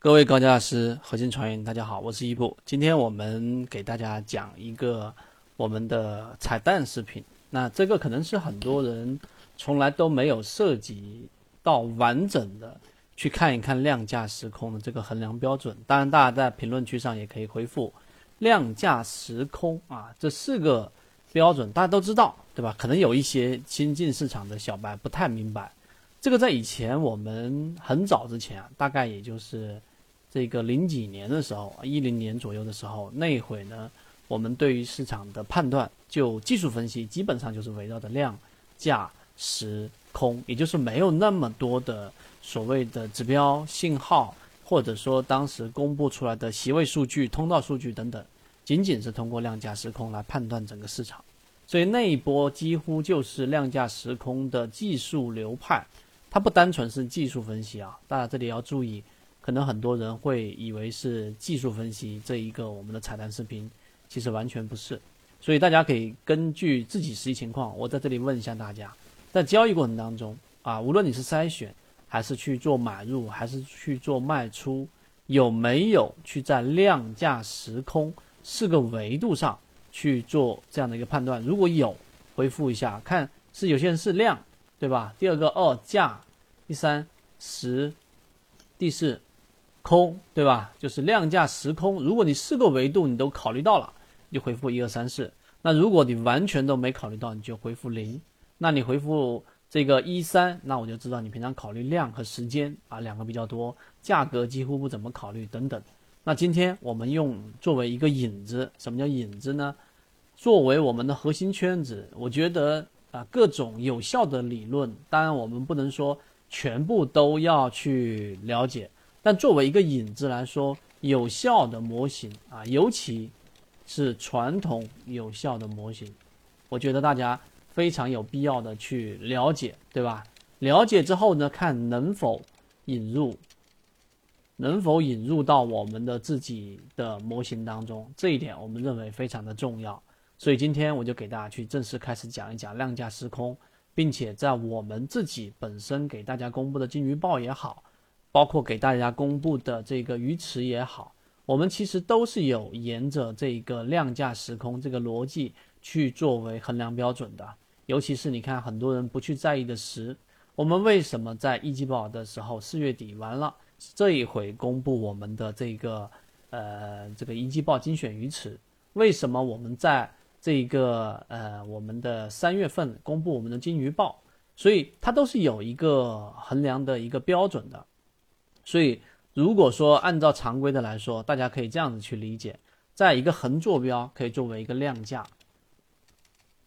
各位高价师、核心船员，大家好，我是一布。今天我们给大家讲一个我们的彩蛋视频。那这个可能是很多人从来都没有涉及到完整的去看一看量价时空的这个衡量标准。当然，大家在评论区上也可以回复“量价时空”啊，这四个标准大家都知道，对吧？可能有一些新进市场的小白不太明白。这个在以前我们很早之前啊，大概也就是。这个零几年的时候，一零年左右的时候，那会呢，我们对于市场的判断，就技术分析，基本上就是围绕着量、价、时、空，也就是没有那么多的所谓的指标、信号，或者说当时公布出来的席位数据、通道数据等等，仅仅是通过量价时空来判断整个市场。所以那一波几乎就是量价时空的技术流派，它不单纯是技术分析啊，大家这里要注意。可能很多人会以为是技术分析这一个我们的彩蛋视频，其实完全不是。所以大家可以根据自己实际情况，我在这里问一下大家，在交易过程当中啊，无论你是筛选，还是去做买入，还是去做卖出，有没有去在量价时空四个维度上去做这样的一个判断？如果有，回复一下，看是有些人是量，对吧？第二个二价，第三时，第四。空对吧？就是量价时空。如果你四个维度你都考虑到了，你回复一二三四。那如果你完全都没考虑到，你就回复零。那你回复这个一三，那我就知道你平常考虑量和时间啊两个比较多，价格几乎不怎么考虑等等。那今天我们用作为一个引子，什么叫引子呢？作为我们的核心圈子，我觉得啊各种有效的理论，当然我们不能说全部都要去了解。但作为一个引子来说，有效的模型啊，尤其是传统有效的模型，我觉得大家非常有必要的去了解，对吧？了解之后呢，看能否引入，能否引入到我们的自己的模型当中，这一点我们认为非常的重要。所以今天我就给大家去正式开始讲一讲量价时空，并且在我们自己本身给大家公布的金鱼报也好。包括给大家公布的这个鱼池也好，我们其实都是有沿着这个量价时空这个逻辑去作为衡量标准的。尤其是你看，很多人不去在意的时，我们为什么在一季报的时候四月底完了这一回公布我们的这个呃这个一季报精选鱼池？为什么我们在这个呃我们的三月份公布我们的金鱼报？所以它都是有一个衡量的一个标准的。所以，如果说按照常规的来说，大家可以这样子去理解，在一个横坐标可以作为一个量价，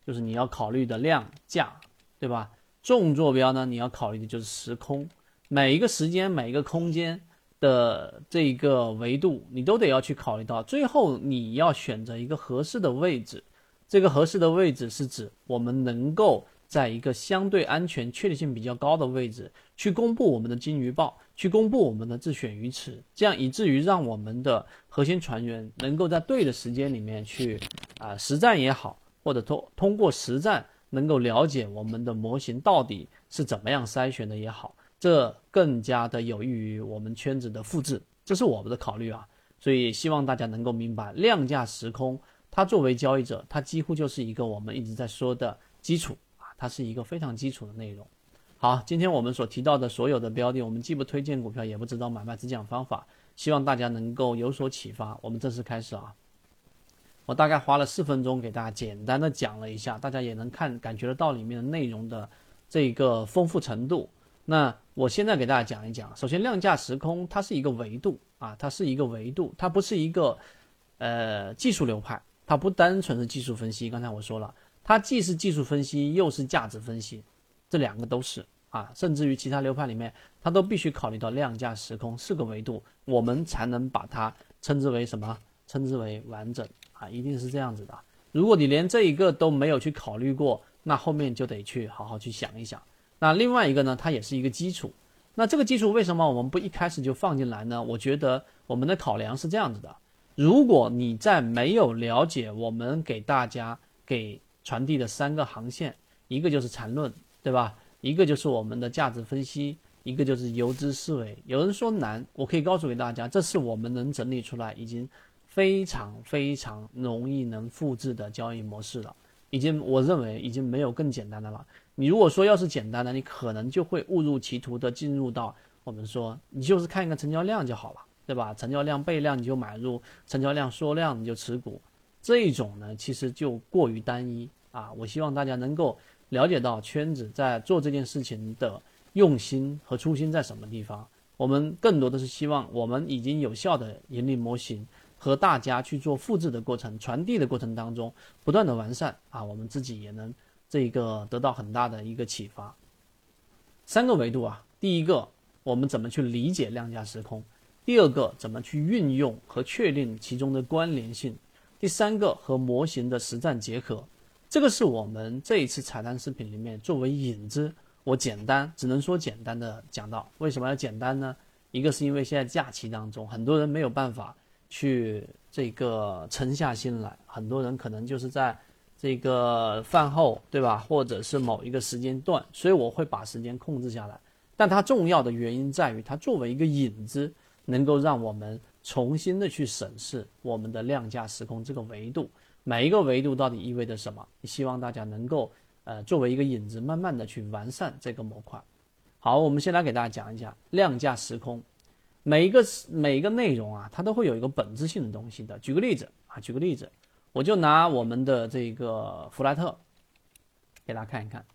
就是你要考虑的量价，对吧？纵坐标呢，你要考虑的就是时空，每一个时间、每一个空间的这一个维度，你都得要去考虑到。最后，你要选择一个合适的位置，这个合适的位置是指我们能够。在一个相对安全、确定性比较高的位置去公布我们的金鱼报，去公布我们的自选鱼池，这样以至于让我们的核心船员能够在对的时间里面去啊实战也好，或者通通过实战能够了解我们的模型到底是怎么样筛选的也好，这更加的有益于我们圈子的复制，这是我们的考虑啊。所以希望大家能够明白，量价时空它作为交易者，它几乎就是一个我们一直在说的基础。它是一个非常基础的内容。好，今天我们所提到的所有的标的，我们既不推荐股票，也不知道买卖，只讲方法，希望大家能够有所启发。我们正式开始啊！我大概花了四分钟给大家简单的讲了一下，大家也能看感觉得到里面的内容的这个丰富程度。那我现在给大家讲一讲，首先量价时空它是一个维度啊，它是一个维度，它不是一个呃技术流派，它不单纯是技术分析。刚才我说了。它既是技术分析，又是价值分析，这两个都是啊，甚至于其他流派里面，它都必须考虑到量价时空四个维度，我们才能把它称之为什么？称之为完整啊，一定是这样子的。如果你连这一个都没有去考虑过，那后面就得去好好去想一想。那另外一个呢，它也是一个基础。那这个基础为什么我们不一开始就放进来呢？我觉得我们的考量是这样子的：如果你在没有了解我们给大家给传递的三个航线，一个就是缠论，对吧？一个就是我们的价值分析，一个就是游资思维。有人说难，我可以告诉给大家，这是我们能整理出来已经非常非常容易能复制的交易模式了。已经，我认为已经没有更简单的了。你如果说要是简单的，你可能就会误入歧途的进入到我们说，你就是看一个成交量就好了，对吧？成交量倍量你就买入，成交量缩量你就持股，这种呢其实就过于单一啊。我希望大家能够了解到圈子在做这件事情的用心和初心在什么地方。我们更多的是希望我们已经有效的盈利模型。和大家去做复制的过程、传递的过程当中，不断的完善啊，我们自己也能这个得到很大的一个启发。三个维度啊，第一个我们怎么去理解量价时空？第二个怎么去运用和确定其中的关联性？第三个和模型的实战结合。这个是我们这一次彩蛋视频里面作为引子，我简单只能说简单的讲到。为什么要简单呢？一个是因为现在假期当中，很多人没有办法。去这个沉下心来，很多人可能就是在这个饭后，对吧？或者是某一个时间段，所以我会把时间控制下来。但它重要的原因在于，它作为一个引子，能够让我们重新的去审视我们的量价时空这个维度，每一个维度到底意味着什么？希望大家能够呃作为一个引子，慢慢的去完善这个模块。好，我们先来给大家讲一讲量价时空。每一个每一个内容啊，它都会有一个本质性的东西的。举个例子啊，举个例子，我就拿我们的这个弗莱特给大家看一看。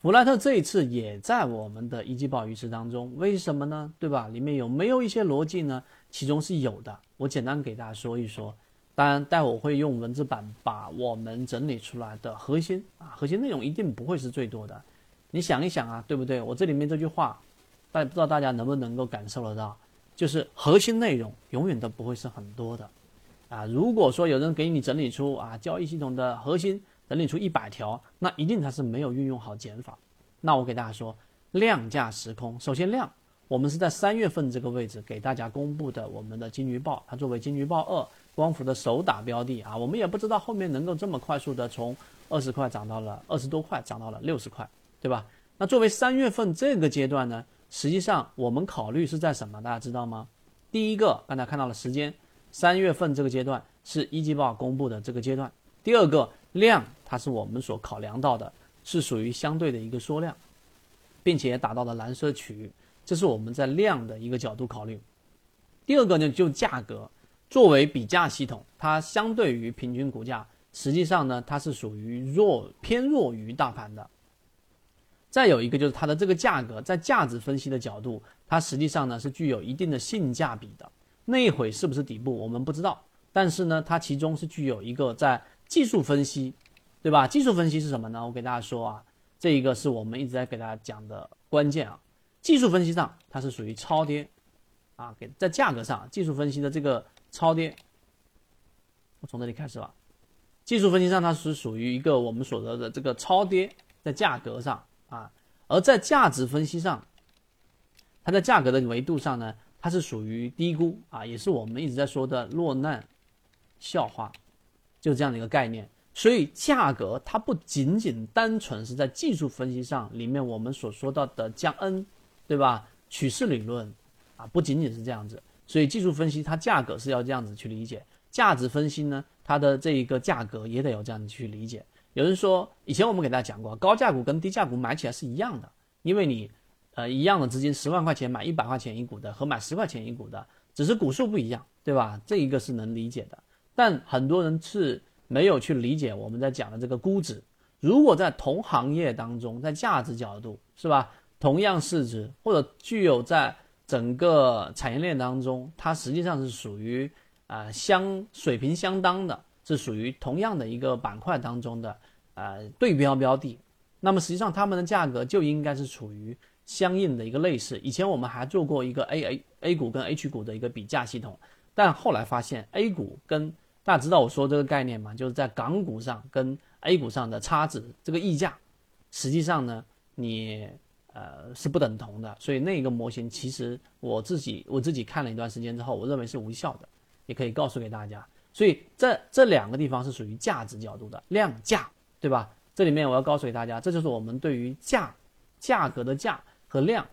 弗莱特这一次也在我们的一季报鱼池当中，为什么呢？对吧？里面有没有一些逻辑呢？其中是有的，我简单给大家说一说。当然，待会我会用文字版把我们整理出来的核心啊，核心内容一定不会是最多的。你想一想啊，对不对？我这里面这句话，但不知道大家能不能够感受得到。就是核心内容永远都不会是很多的，啊，如果说有人给你整理出啊交易系统的核心，整理出一百条，那一定他是没有运用好减法。那我给大家说，量价时空，首先量，我们是在三月份这个位置给大家公布的我们的金鱼报，它作为金鱼报二光伏的首打标的啊，我们也不知道后面能够这么快速的从二十块涨到了二十多块，涨到了六十块，对吧？那作为三月份这个阶段呢？实际上，我们考虑是在什么？大家知道吗？第一个，刚才看到了时间，三月份这个阶段是一季报公布的这个阶段。第二个量，它是我们所考量到的，是属于相对的一个缩量，并且达到了蓝色区域，这是我们在量的一个角度考虑。第二个呢，就价格，作为比价系统，它相对于平均股价，实际上呢，它是属于弱偏弱于大盘的。再有一个就是它的这个价格，在价值分析的角度，它实际上呢是具有一定的性价比的。那一会是不是底部，我们不知道。但是呢，它其中是具有一个在技术分析，对吧？技术分析是什么呢？我给大家说啊，这一个是我们一直在给大家讲的关键啊。技术分析上它是属于超跌，啊，给在价格上技术分析的这个超跌，我从这里开始吧。技术分析上它是属于一个我们所说的这个超跌，在价格上。啊，而在价值分析上，它在价格的维度上呢，它是属于低估啊，也是我们一直在说的落难笑话，就这样的一个概念。所以价格它不仅仅单纯是在技术分析上里面我们所说到的降 N，对吧？趋势理论啊，不仅仅是这样子。所以技术分析它价格是要这样子去理解，价值分析呢，它的这一个价格也得有这样子去理解。有人说，以前我们给大家讲过，高价股跟低价股买起来是一样的，因为你，呃，一样的资金十万块钱买一百块钱一股的和买十块钱一股的，只是股数不一样，对吧？这一个是能理解的。但很多人是没有去理解我们在讲的这个估值。如果在同行业当中，在价值角度，是吧？同样市值或者具有在整个产业链当中，它实际上是属于啊相水平相当的。是属于同样的一个板块当中的呃对标标的，那么实际上它们的价格就应该是处于相应的一个类似。以前我们还做过一个 A A A 股跟 H 股的一个比价系统，但后来发现 A 股跟大家知道我说这个概念吗？就是在港股上跟 A 股上的差值这个溢价，实际上呢你呃是不等同的，所以那个模型其实我自己我自己看了一段时间之后，我认为是无效的，也可以告诉给大家。所以这这两个地方是属于价值角度的量价，对吧？这里面我要告诉给大家，这就是我们对于价价格的价和量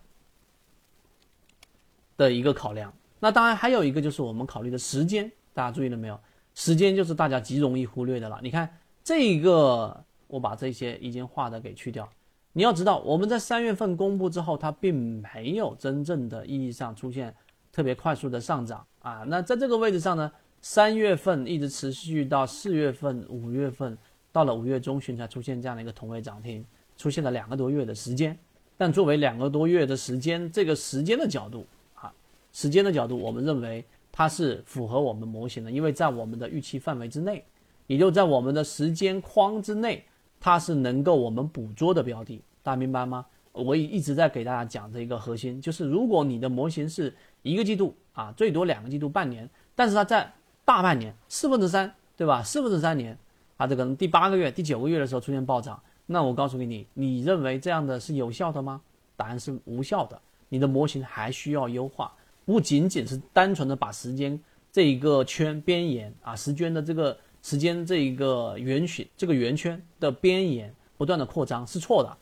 的一个考量。那当然还有一个就是我们考虑的时间，大家注意了没有？时间就是大家极容易忽略的了。你看这个，我把这些已经画的给去掉。你要知道，我们在三月份公布之后，它并没有真正的意义上出现特别快速的上涨啊。那在这个位置上呢，三月份一直持续到四月份、五月份，到了五月中旬才出现这样的一个同位涨停，出现了两个多月的时间。但作为两个多月的时间，这个时间的角度啊。时间的角度，我们认为它是符合我们模型的，因为在我们的预期范围之内，也就在我们的时间框之内，它是能够我们捕捉的标的，大家明白吗？我也一直在给大家讲这一个核心，就是如果你的模型是一个季度啊，最多两个季度、半年，但是它在大半年四分之三，对吧？四分之三年，它这可能第八个月、第九个月的时候出现暴涨，那我告诉给你，你认为这样的是有效的吗？答案是无效的，你的模型还需要优化。不仅仅是单纯的把时间这一个圈边沿啊，时间的这个时间这一个圆形这个圆圈的边沿不断的扩张是错的。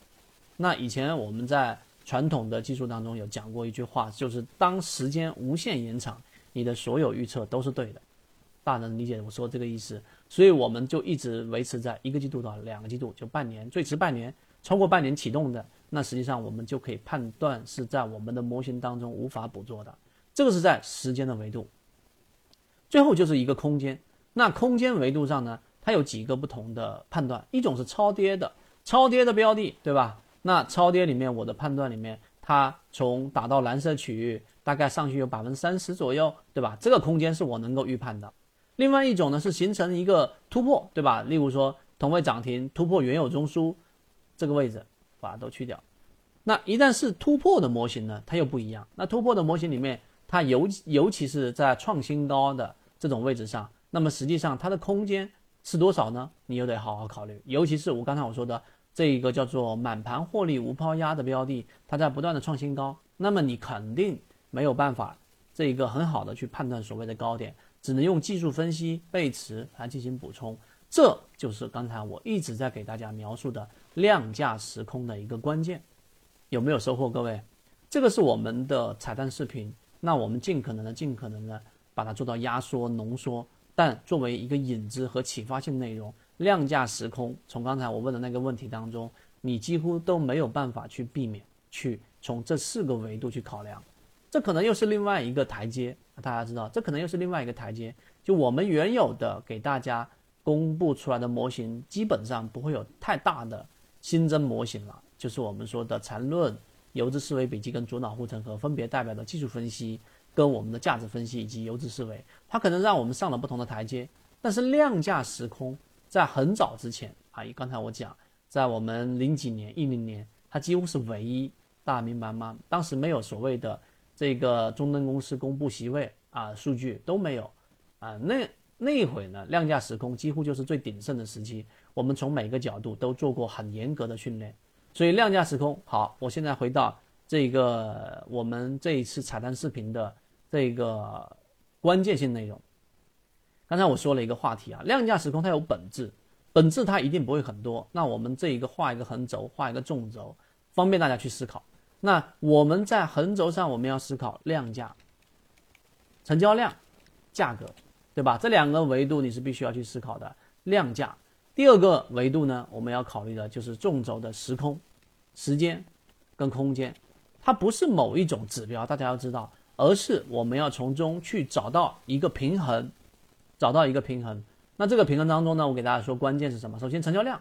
那以前我们在传统的技术当中有讲过一句话，就是当时间无限延长，你的所有预测都是对的。大家能理解我说这个意思？所以我们就一直维持在一个季度到两个季度，就半年，最迟半年，超过半年启动的，那实际上我们就可以判断是在我们的模型当中无法捕捉的。这个是在时间的维度，最后就是一个空间。那空间维度上呢，它有几个不同的判断。一种是超跌的，超跌的标的，对吧？那超跌里面，我的判断里面，它从打到蓝色区域，大概上去有百分之三十左右，对吧？这个空间是我能够预判的。另外一种呢，是形成一个突破，对吧？例如说同位涨停突破原有中枢这个位置，把它都去掉。那一旦是突破的模型呢，它又不一样。那突破的模型里面。它尤尤其是在创新高的这种位置上，那么实际上它的空间是多少呢？你又得好好考虑。尤其是我刚才我说的这一个叫做满盘获利无抛压的标的，它在不断的创新高，那么你肯定没有办法这一个很好的去判断所谓的高点，只能用技术分析背驰来进行补充。这就是刚才我一直在给大家描述的量价时空的一个关键，有没有收获？各位，这个是我们的彩蛋视频。那我们尽可能的、尽可能的把它做到压缩、浓缩，但作为一个引子和启发性内容，量价时空，从刚才我问的那个问题当中，你几乎都没有办法去避免，去从这四个维度去考量，这可能又是另外一个台阶。大家知道，这可能又是另外一个台阶。就我们原有的给大家公布出来的模型，基本上不会有太大的新增模型了，就是我们说的缠论。游资思维笔记跟左脑护城河分别代表的技术分析，跟我们的价值分析以及游资思维，它可能让我们上了不同的台阶。但是量价时空在很早之前啊，刚才我讲，在我们零几年、一零年，它几乎是唯一，大家明白吗？当时没有所谓的这个中登公司公布席位啊，数据都没有啊。那那一会呢，量价时空几乎就是最鼎盛的时期，我们从每个角度都做过很严格的训练。所以量价时空好，我现在回到这个我们这一次彩蛋视频的这个关键性内容。刚才我说了一个话题啊，量价时空它有本质，本质它一定不会很多。那我们这一个画一个横轴，画一个纵轴，方便大家去思考。那我们在横轴上我们要思考量价、成交量、价格，对吧？这两个维度你是必须要去思考的，量价。第二个维度呢，我们要考虑的就是纵轴的时空、时间跟空间，它不是某一种指标，大家要知道，而是我们要从中去找到一个平衡，找到一个平衡。那这个平衡当中呢，我给大家说关键是什么？首先，成交量，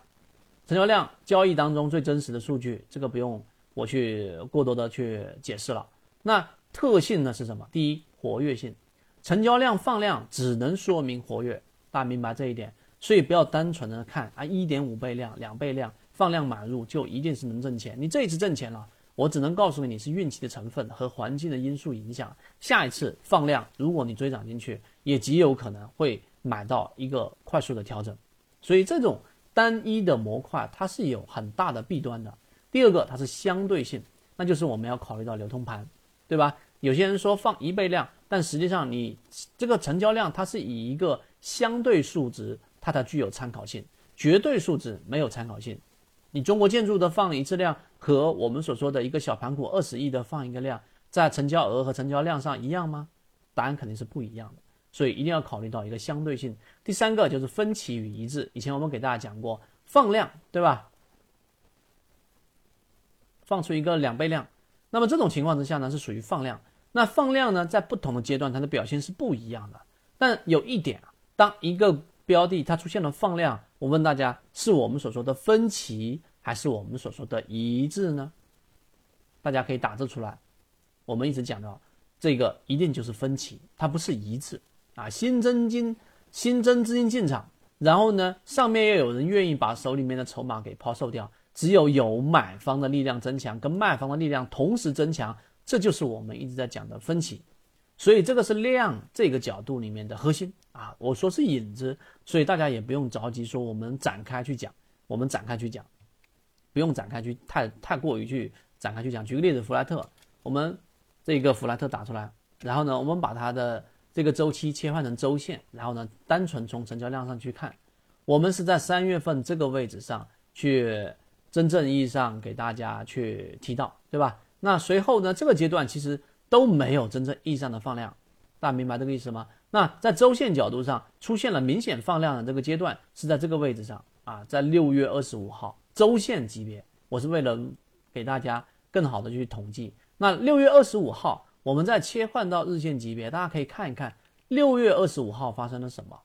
成交量交易当中最真实的数据，这个不用我去过多的去解释了。那特性呢是什么？第一，活跃性，成交量放量只能说明活跃，大家明白这一点。所以不要单纯的看啊，一点五倍量、两倍量放量买入就一定是能挣钱。你这一次挣钱了，我只能告诉你，是运气的成分和环境的因素影响。下一次放量，如果你追涨进去，也极有可能会买到一个快速的调整。所以这种单一的模块，它是有很大的弊端的。第二个，它是相对性，那就是我们要考虑到流通盘，对吧？有些人说放一倍量，但实际上你这个成交量，它是以一个相对数值。它才具有参考性，绝对数值没有参考性。你中国建筑的放一次量和我们所说的一个小盘股二十亿的放一个量，在成交额和成交量上一样吗？答案肯定是不一样的。所以一定要考虑到一个相对性。第三个就是分歧与一致。以前我们给大家讲过放量，对吧？放出一个两倍量，那么这种情况之下呢，是属于放量。那放量呢，在不同的阶段，它的表现是不一样的。但有一点啊，当一个标的它出现了放量，我问大家，是我们所说的分歧，还是我们所说的一致呢？大家可以打字出来。我们一直讲到，这个一定就是分歧，它不是一致。啊，新增金、新增资金进场，然后呢，上面又有人愿意把手里面的筹码给抛售掉，只有有买方的力量增强，跟卖方的力量同时增强，这就是我们一直在讲的分歧。所以这个是量这个角度里面的核心啊。我说是影子，所以大家也不用着急说我们展开去讲，我们展开去讲，不用展开去太太过于去展开去讲。举个例子，弗莱特，我们这个弗莱特打出来，然后呢，我们把它的。这个周期切换成周线，然后呢，单纯从成交量上去看，我们是在三月份这个位置上去真正意义上给大家去提到，对吧？那随后呢，这个阶段其实都没有真正意义上的放量，大家明白这个意思吗？那在周线角度上出现了明显放量的这个阶段是在这个位置上啊，在六月二十五号周线级别，我是为了给大家更好的去统计，那六月二十五号。我们再切换到日线级别，大家可以看一看六月二十五号发生了什么，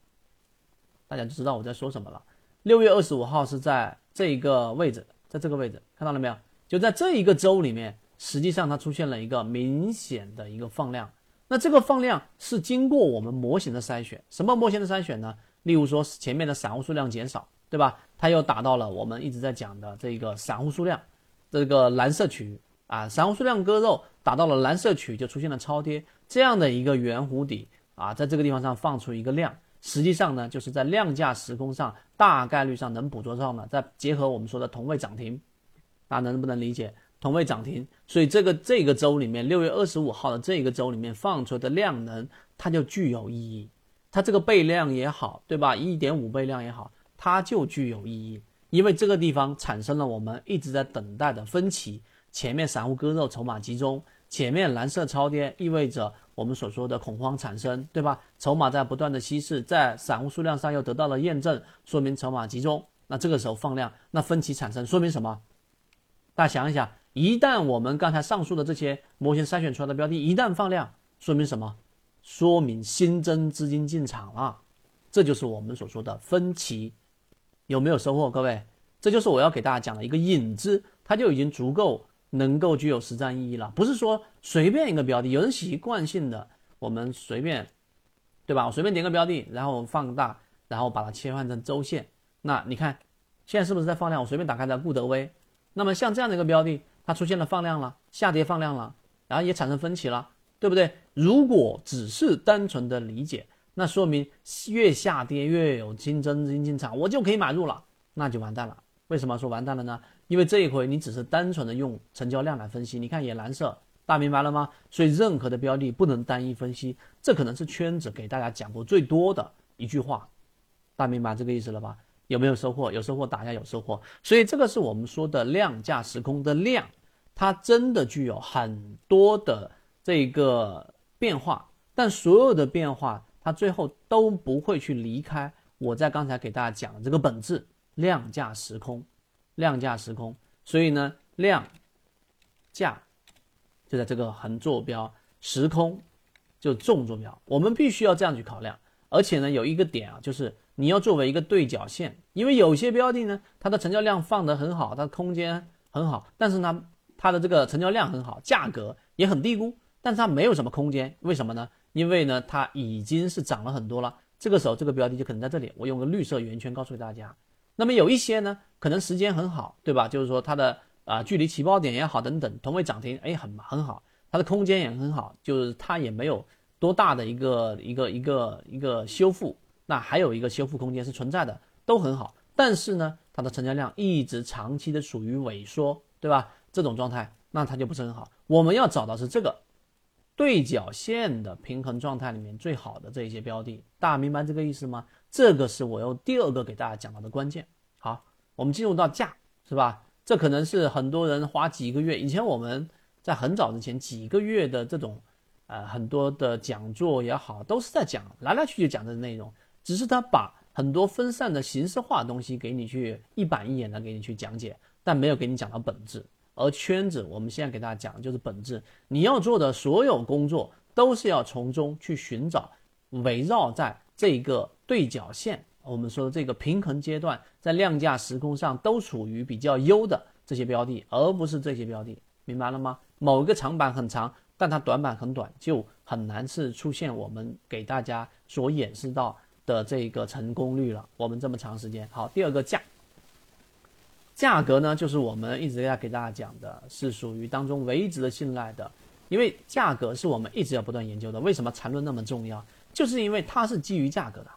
大家就知道我在说什么了。六月二十五号是在这一个位置，在这个位置看到了没有？就在这一个周里面，实际上它出现了一个明显的一个放量。那这个放量是经过我们模型的筛选，什么模型的筛选呢？例如说前面的散户数量减少，对吧？它又达到了我们一直在讲的这个散户数量这个蓝色区域。啊，散户数量割肉打到了蓝色区域，就出现了超跌这样的一个圆弧底啊，在这个地方上放出一个量，实际上呢，就是在量价时空上大概率上能捕捉到呢。再结合我们说的同位涨停，大家能不能理解同位涨停？所以这个这个周里面，六月二十五号的这个周里面放出的量能，它就具有意义。它这个倍量也好，对吧？一点五倍量也好，它就具有意义，因为这个地方产生了我们一直在等待的分歧。前面散户割肉，筹码集中；前面蓝色超跌，意味着我们所说的恐慌产生，对吧？筹码在不断的稀释，在散户数量上又得到了验证，说明筹码集中。那这个时候放量，那分歧产生，说明什么？大家想一想，一旦我们刚才上述的这些模型筛选出来的标的一旦放量，说明什么？说明新增资金进场了，这就是我们所说的分歧。有没有收获，各位？这就是我要给大家讲的一个引子，它就已经足够。能够具有实战意义了，不是说随便一个标的，有人习惯性的我们随便，对吧？我随便点个标的，然后放大，然后把它切换成周线。那你看，现在是不是在放量？我随便打开的固德威，那么像这样的一个标的，它出现了放量了，下跌放量了，然后也产生分歧了，对不对？如果只是单纯的理解，那说明越下跌越有新增资金进场，我就可以买入了，那就完蛋了。为什么说完蛋了呢？因为这一回你只是单纯的用成交量来分析，你看也蓝色，大家明白了吗？所以任何的标的不能单一分析，这可能是圈子给大家讲过最多的一句话，大家明白这个意思了吧？有没有收获？有收获，打一下有收获。所以这个是我们说的量价时空的量，它真的具有很多的这个变化，但所有的变化它最后都不会去离开我在刚才给大家讲的这个本质。量价时空，量价时空，所以呢，量价就在这个横坐标，时空就纵坐标，我们必须要这样去考量。而且呢，有一个点啊，就是你要作为一个对角线，因为有些标的呢，它的成交量放得很好，它的空间很好，但是呢，它的这个成交量很好，价格也很低估，但是它没有什么空间，为什么呢？因为呢，它已经是涨了很多了。这个时候，这个标的就可能在这里，我用个绿色圆圈告诉大家。那么有一些呢，可能时间很好，对吧？就是说它的啊距离起爆点也好，等等，同位涨停，哎，很很好，它的空间也很好，就是它也没有多大的一个一个一个一个修复，那还有一个修复空间是存在的，都很好。但是呢，它的成交量一直长期的属于萎缩，对吧？这种状态，那它就不是很好。我们要找到是这个对角线的平衡状态里面最好的这一些标的，大家明白这个意思吗？这个是我用第二个给大家讲到的关键。好，我们进入到价，是吧？这可能是很多人花几个月。以前我们在很早之前几个月的这种，呃，很多的讲座也好，都是在讲来来去去讲的内容，只是他把很多分散的形式化东西给你去一板一眼的给你去讲解，但没有给你讲到本质。而圈子，我们现在给大家讲的就是本质，你要做的所有工作都是要从中去寻找，围绕在这个对角线，我们说的这个平衡阶段，在量价时空上都处于比较优的这些标的，而不是这些标的，明白了吗？某一个长板很长，但它短板很短，就很难是出现我们给大家所演示到的这个成功率了。我们这么长时间，好，第二个价。价格呢，就是我们一直要给大家讲的，是属于当中唯一值得信赖的，因为价格是我们一直要不断研究的。为什么缠论那么重要？就是因为它是基于价格的，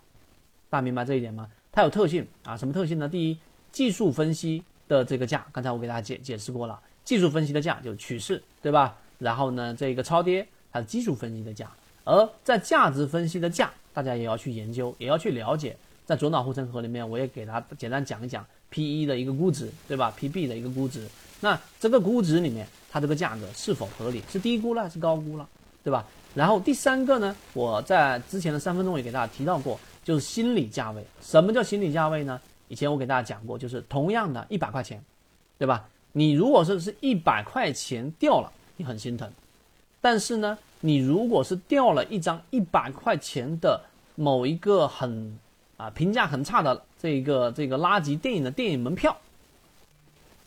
大家明白这一点吗？它有特性啊，什么特性呢？第一，技术分析的这个价，刚才我给大家解解释过了，技术分析的价就是趋势，对吧？然后呢，这个超跌它是技术分析的价，而在价值分析的价，大家也要去研究，也要去了解。在左脑护城河里面，我也给它简单讲一讲。P/E 的一个估值，对吧？P/B 的一个估值，那这个估值里面，它这个价格是否合理？是低估了还是高估了，对吧？然后第三个呢，我在之前的三分钟也给大家提到过，就是心理价位。什么叫心理价位呢？以前我给大家讲过，就是同样的一百块钱，对吧？你如果说是一百块钱掉了，你很心疼；但是呢，你如果是掉了一张一百块钱的某一个很。啊，评价很差的这个这个垃圾电影的电影门票，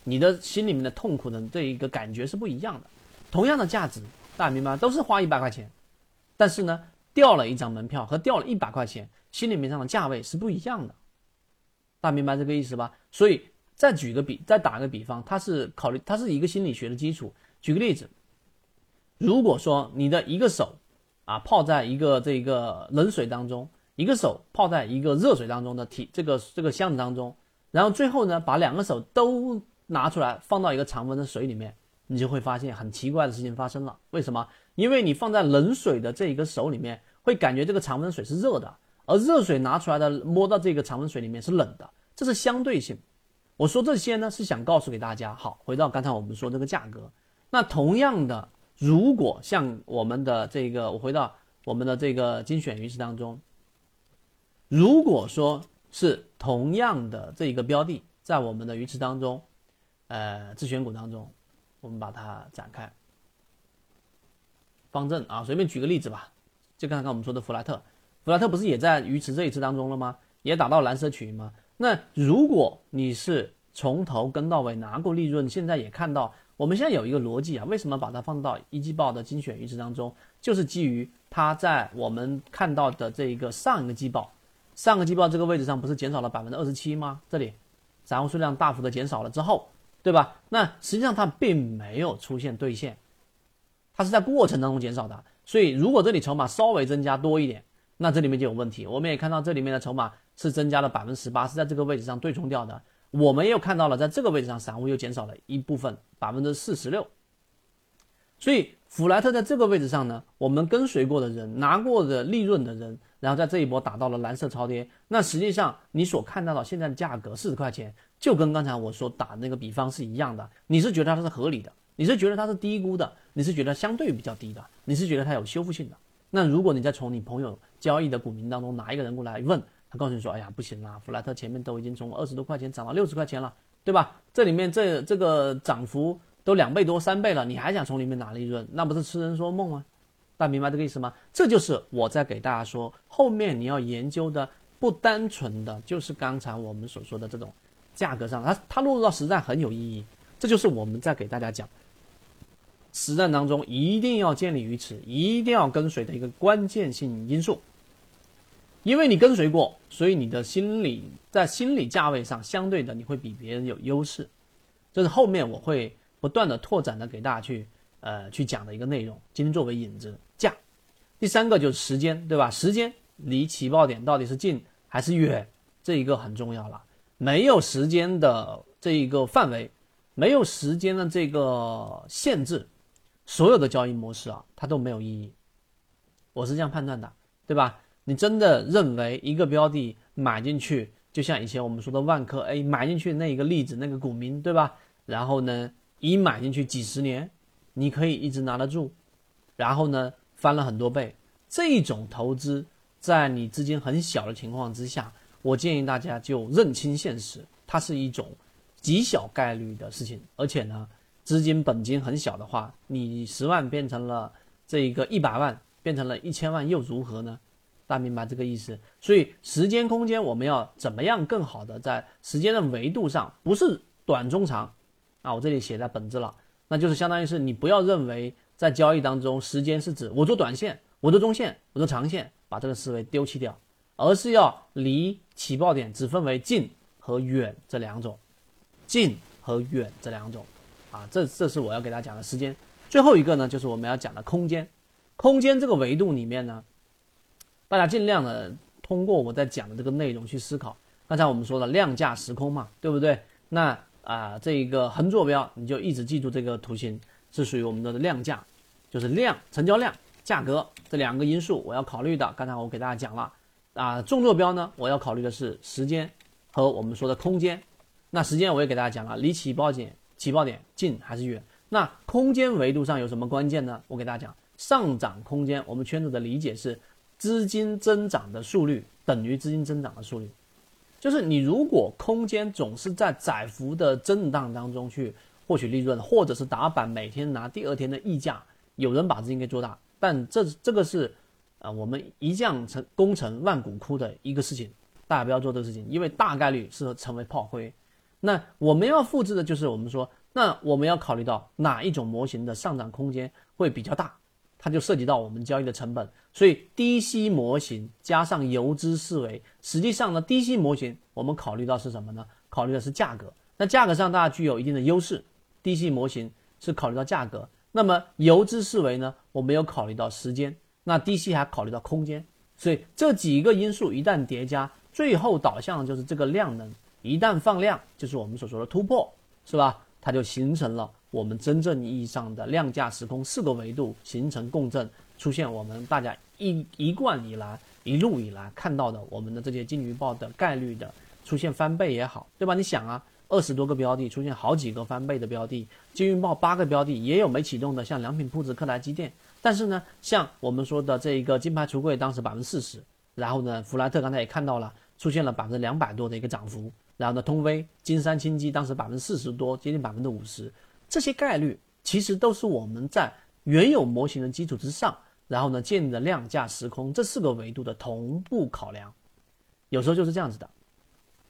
你的心里面的痛苦的这一个感觉是不一样的。同样的价值，大家明白都是花一百块钱，但是呢，掉了一张门票和掉了一百块钱，心里面上的价位是不一样的。大家明白这个意思吧？所以再举个比，再打个比方，它是考虑它是一个心理学的基础。举个例子，如果说你的一个手啊泡在一个这个冷水当中。一个手泡在一个热水当中的体这个这个箱子当中，然后最后呢，把两个手都拿出来放到一个常温的水里面，你就会发现很奇怪的事情发生了。为什么？因为你放在冷水的这一个手里面，会感觉这个常温水是热的，而热水拿出来的摸到这个常温水里面是冷的，这是相对性。我说这些呢，是想告诉给大家。好，回到刚才我们说这个价格，那同样的，如果像我们的这个，我回到我们的这个精选鱼池当中。如果说是同样的这一个标的，在我们的鱼池当中，呃，自选股当中，我们把它展开。方正啊，随便举个例子吧，就刚刚我们说的弗莱特，弗莱特不是也在鱼池这一次当中了吗？也打到蓝色区域吗？那如果你是从头跟到尾拿过利润，现在也看到，我们现在有一个逻辑啊，为什么把它放到一季报的精选预值当中？就是基于它在我们看到的这一个上一个季报。上个季报这个位置上不是减少了百分之二十七吗？这里散户数量大幅的减少了之后，对吧？那实际上它并没有出现兑现，它是在过程当中减少的。所以如果这里筹码稍微增加多一点，那这里面就有问题。我们也看到这里面的筹码是增加了百分之十八，是在这个位置上对冲掉的。我们又看到了在这个位置上散户又减少了一部分百分之四十六。所以弗莱特在这个位置上呢，我们跟随过的人拿过的利润的人。然后在这一波打到了蓝色超跌，那实际上你所看到的现在的价格四十块钱，就跟刚才我所打那个比方是一样的。你是觉得它是合理的，你是觉得它是低估的，你是觉得相对比较低的，你是觉得它有修复性的。那如果你再从你朋友交易的股民当中拿一个人过来问，他告诉你说，哎呀不行啦，弗莱特前面都已经从二十多块钱涨到六十块钱了，对吧？这里面这这个涨幅都两倍多三倍了，你还想从里面拿利润，那不是痴人说梦吗？大家明白这个意思吗？这就是我在给大家说，后面你要研究的不单纯的就是刚才我们所说的这种价格上，它它落入到实战很有意义。这就是我们在给大家讲，实战当中一定要建立于此，一定要跟随的一个关键性因素。因为你跟随过，所以你的心理在心理价位上相对的你会比别人有优势。这是后面我会不断的拓展的给大家去。呃，去讲的一个内容，今天作为引子，价。第三个就是时间，对吧？时间离起爆点到底是近还是远，这一个很重要了。没有时间的这一个范围，没有时间的这个限制，所有的交易模式啊，它都没有意义。我是这样判断的，对吧？你真的认为一个标的买进去，就像以前我们说的万科 A 买进去那一个例子，那个股民，对吧？然后呢，一买进去几十年。你可以一直拿得住，然后呢翻了很多倍，这种投资在你资金很小的情况之下，我建议大家就认清现实，它是一种极小概率的事情，而且呢资金本金很小的话，你十万变成了这一个一百万，变成了一千万又如何呢？大家明白这个意思？所以时间空间我们要怎么样更好的在时间的维度上，不是短中长啊，我这里写在本子了，那就是相当于是你不要认为在交易当中时间是指我做短线，我做中线，我做长线，把这个思维丢弃掉，而是要离起爆点只分为近和远这两种，近和远这两种啊，这这是我要给大家讲的时间。最后一个呢，就是我们要讲的空间，空间这个维度里面呢。大家尽量的通过我在讲的这个内容去思考。刚才我们说的量价时空嘛，对不对？那啊，这一个横坐标你就一直记住这个图形是属于我们的量价，就是量、成交量、价格这两个因素我要考虑的。刚才我给大家讲了啊，纵坐标呢，我要考虑的是时间和我们说的空间。那时间我也给大家讲了，离起爆点起爆点近还是远？那空间维度上有什么关键呢？我给大家讲，上涨空间，我们圈子的理解是。资金增长的速率等于资金增长的速率，就是你如果空间总是在窄幅的震荡当中去获取利润，或者是打板每天拿第二天的溢价，有人把资金给做大，但这这个是，啊，我们一将成功成万骨枯的一个事情，大家不要做这个事情，因为大概率是成为炮灰。那我们要复制的就是我们说，那我们要考虑到哪一种模型的上涨空间会比较大。它就涉及到我们交易的成本，所以低吸模型加上游资思维，实际上呢，低吸模型我们考虑到是什么呢？考虑的是价格。那价格上大家具有一定的优势，低吸模型是考虑到价格。那么游资思维呢，我没有考虑到时间，那低吸还考虑到空间。所以这几个因素一旦叠加，最后导向就是这个量能一旦放量，就是我们所说的突破，是吧？它就形成了。我们真正意义上的量价时空四个维度形成共振，出现我们大家一一贯以来一路以来看到的我们的这些金鱼报的概率的出现翻倍也好，对吧？你想啊，二十多个标的出现好几个翻倍的标的，金鱼报八个标的也有没启动的，像良品铺子、克莱机电。但是呢，像我们说的这一个金牌橱柜，当时百分之四十，然后呢，弗莱特刚才也看到了，出现了百分之两百多的一个涨幅，然后呢，通威、金山清机当时百分之四十多，接近百分之五十。这些概率其实都是我们在原有模型的基础之上，然后呢建立的量价时空这四个维度的同步考量，有时候就是这样子的。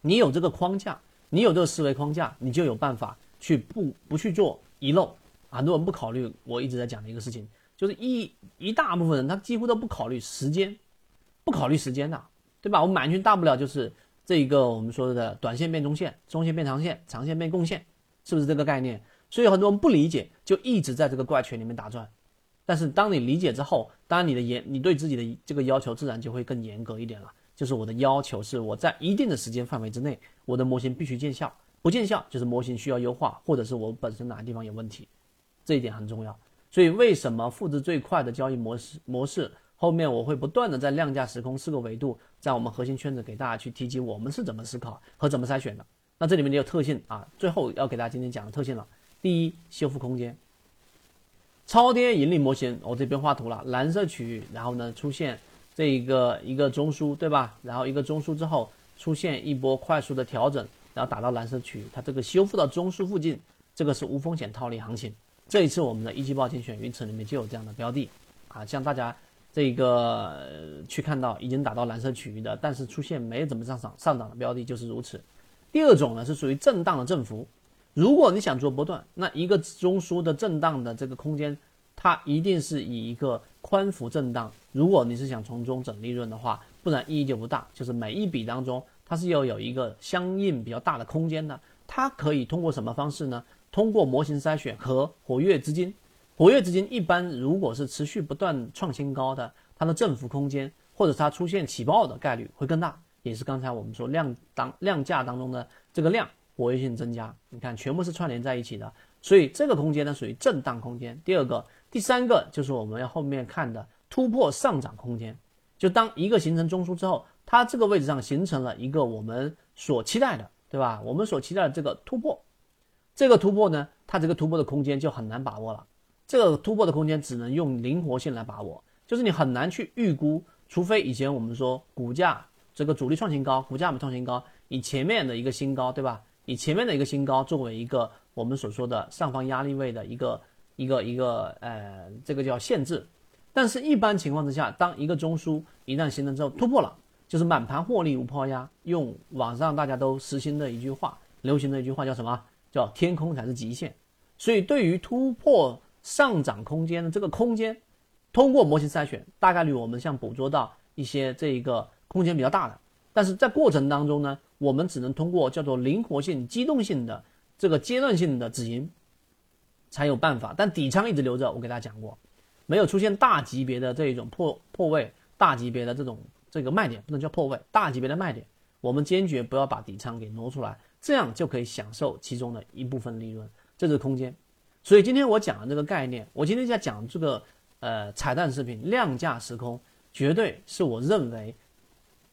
你有这个框架，你有这个思维框架，你就有办法去不不去做遗漏。很多人不考虑我一直在讲的一个事情，就是一一大部分人他几乎都不考虑时间，不考虑时间的，对吧？我买进去大不了就是这一个我们说的短线变中线，中线变长线，长线变共线，是不是这个概念？所以很多人不理解，就一直在这个怪圈里面打转。但是当你理解之后，当然你的严，你对自己的这个要求自然就会更严格一点了。就是我的要求是我在一定的时间范围之内，我的模型必须见效，不见效就是模型需要优化，或者是我本身哪个地方有问题，这一点很重要。所以为什么复制最快的交易模式模式？后面我会不断的在量价时空四个维度，在我们核心圈子给大家去提及我们是怎么思考和怎么筛选的。那这里面就有特性啊，最后要给大家今天讲的特性了。第一，修复空间，超跌盈利模型，我这边画图了，蓝色区域，然后呢出现这一个一个中枢，对吧？然后一个中枢之后出现一波快速的调整，然后打到蓝色区域，它这个修复到中枢附近，这个是无风险套利行情。这一次我们的一季报精选云池里面就有这样的标的啊，像大家这个去看到已经打到蓝色区域的，但是出现没怎么上涨上涨的标的就是如此。第二种呢是属于震荡的振幅。如果你想做波段，那一个中枢的震荡的这个空间，它一定是以一个宽幅震荡。如果你是想从中整利润的话，不然意义就不大。就是每一笔当中，它是要有一个相应比较大的空间的。它可以通过什么方式呢？通过模型筛选和活跃资金。活跃资金一般如果是持续不断创新高的，它的振幅空间或者它出现起爆的概率会更大。也是刚才我们说量当量价当中的这个量。活跃性增加，你看全部是串联在一起的，所以这个空间呢属于震荡空间。第二个、第三个就是我们要后面看的突破上涨空间，就当一个形成中枢之后，它这个位置上形成了一个我们所期待的，对吧？我们所期待的这个突破，这个突破呢，它这个突破的空间就很难把握了。这个突破的空间只能用灵活性来把握，就是你很难去预估，除非以前我们说股价这个主力创新高，股价没创新高，以前面的一个新高，对吧？以前面的一个新高作为一个我们所说的上方压力位的一个一个一个呃，这个叫限制。但是，一般情况之下，当一个中枢一旦形成之后突破了，就是满盘获利无抛压。用网上大家都实行的一句话，流行的一句话叫什么？叫天空才是极限。所以，对于突破上涨空间的这个空间，通过模型筛选，大概率我们像捕捉到一些这一个空间比较大的。但是在过程当中呢，我们只能通过叫做灵活性、机动性的这个阶段性的止盈，才有办法。但底仓一直留着，我给大家讲过。没有出现大级别的这一种破破位，大级别的这种这个卖点不能叫破位，大级别的卖点，我们坚决不要把底仓给挪出来，这样就可以享受其中的一部分利润，这是空间。所以今天我讲的这个概念，我今天在讲这个呃彩蛋视频量价时空，绝对是我认为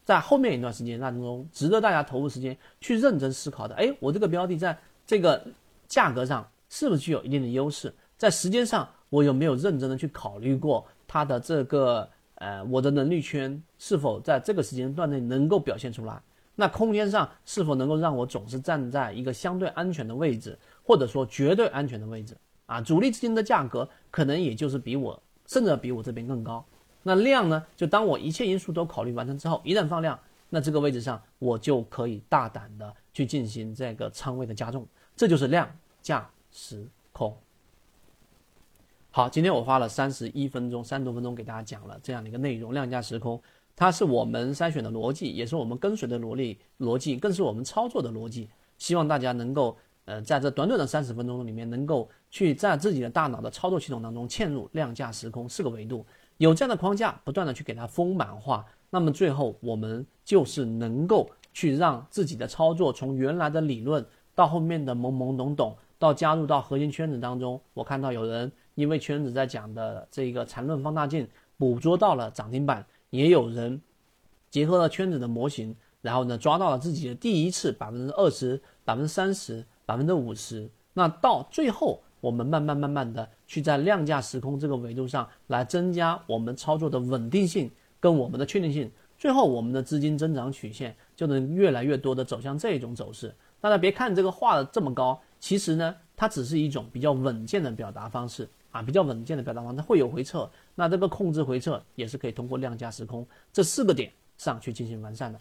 在后面一段时间当中值得大家投入时间去认真思考的。哎，我这个标的在这个价格上是不是具有一定的优势，在时间上。我有没有认真的去考虑过它的这个呃，我的能力圈是否在这个时间段内能够表现出来？那空间上是否能够让我总是站在一个相对安全的位置，或者说绝对安全的位置？啊，主力资金的价格可能也就是比我甚至比我这边更高。那量呢？就当我一切因素都考虑完成之后，一旦放量，那这个位置上我就可以大胆的去进行这个仓位的加重。这就是量价时空。好，今天我花了三十一分钟，三十多分钟给大家讲了这样的一个内容，量价时空，它是我们筛选的逻辑，也是我们跟随的逻辑，逻辑更是我们操作的逻辑。希望大家能够，呃，在这短短的三十分钟里面，能够去在自己的大脑的操作系统当中嵌入量价时空四个维度，有这样的框架，不断的去给它丰满化，那么最后我们就是能够去让自己的操作从原来的理论到后面的懵懵懂懂，到加入到核心圈子当中，我看到有人。因为圈子在讲的这个缠论放大镜捕捉到了涨停板，也有人结合了圈子的模型，然后呢抓到了自己的第一次百分之二十、百分之三十、百分之五十。那到最后，我们慢慢慢慢的去在量价时空这个维度上来增加我们操作的稳定性跟我们的确定性，最后我们的资金增长曲线就能越来越多的走向这种走势。大家别看这个画的这么高，其实呢，它只是一种比较稳健的表达方式。啊，比较稳健的表达方式会有回撤，那这个控制回撤也是可以通过量价时空这四个点上去进行完善的，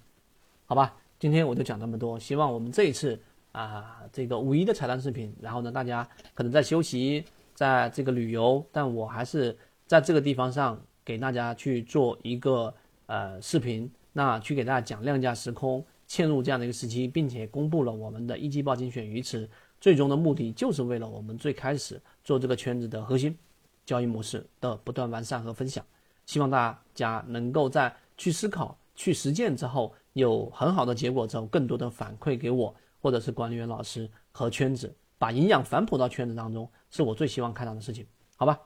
好吧？今天我就讲这么多，希望我们这一次啊，这个五一的彩蛋视频，然后呢，大家可能在休息，在这个旅游，但我还是在这个地方上给大家去做一个呃视频，那去给大家讲量价时空嵌入这样的一个时期，并且公布了我们的一季报精选鱼池。最终的目的就是为了我们最开始做这个圈子的核心交易模式的不断完善和分享，希望大家能够在去思考、去实践之后有很好的结果之后，更多的反馈给我或者是管理员老师和圈子，把营养反哺到圈子当中，是我最希望看到的事情，好吧？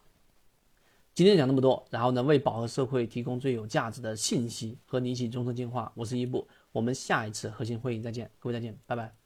今天讲那么多，然后呢，为饱和社会提供最有价值的信息和你一起终身进化，我是伊布，我们下一次核心会议再见，各位再见，拜拜。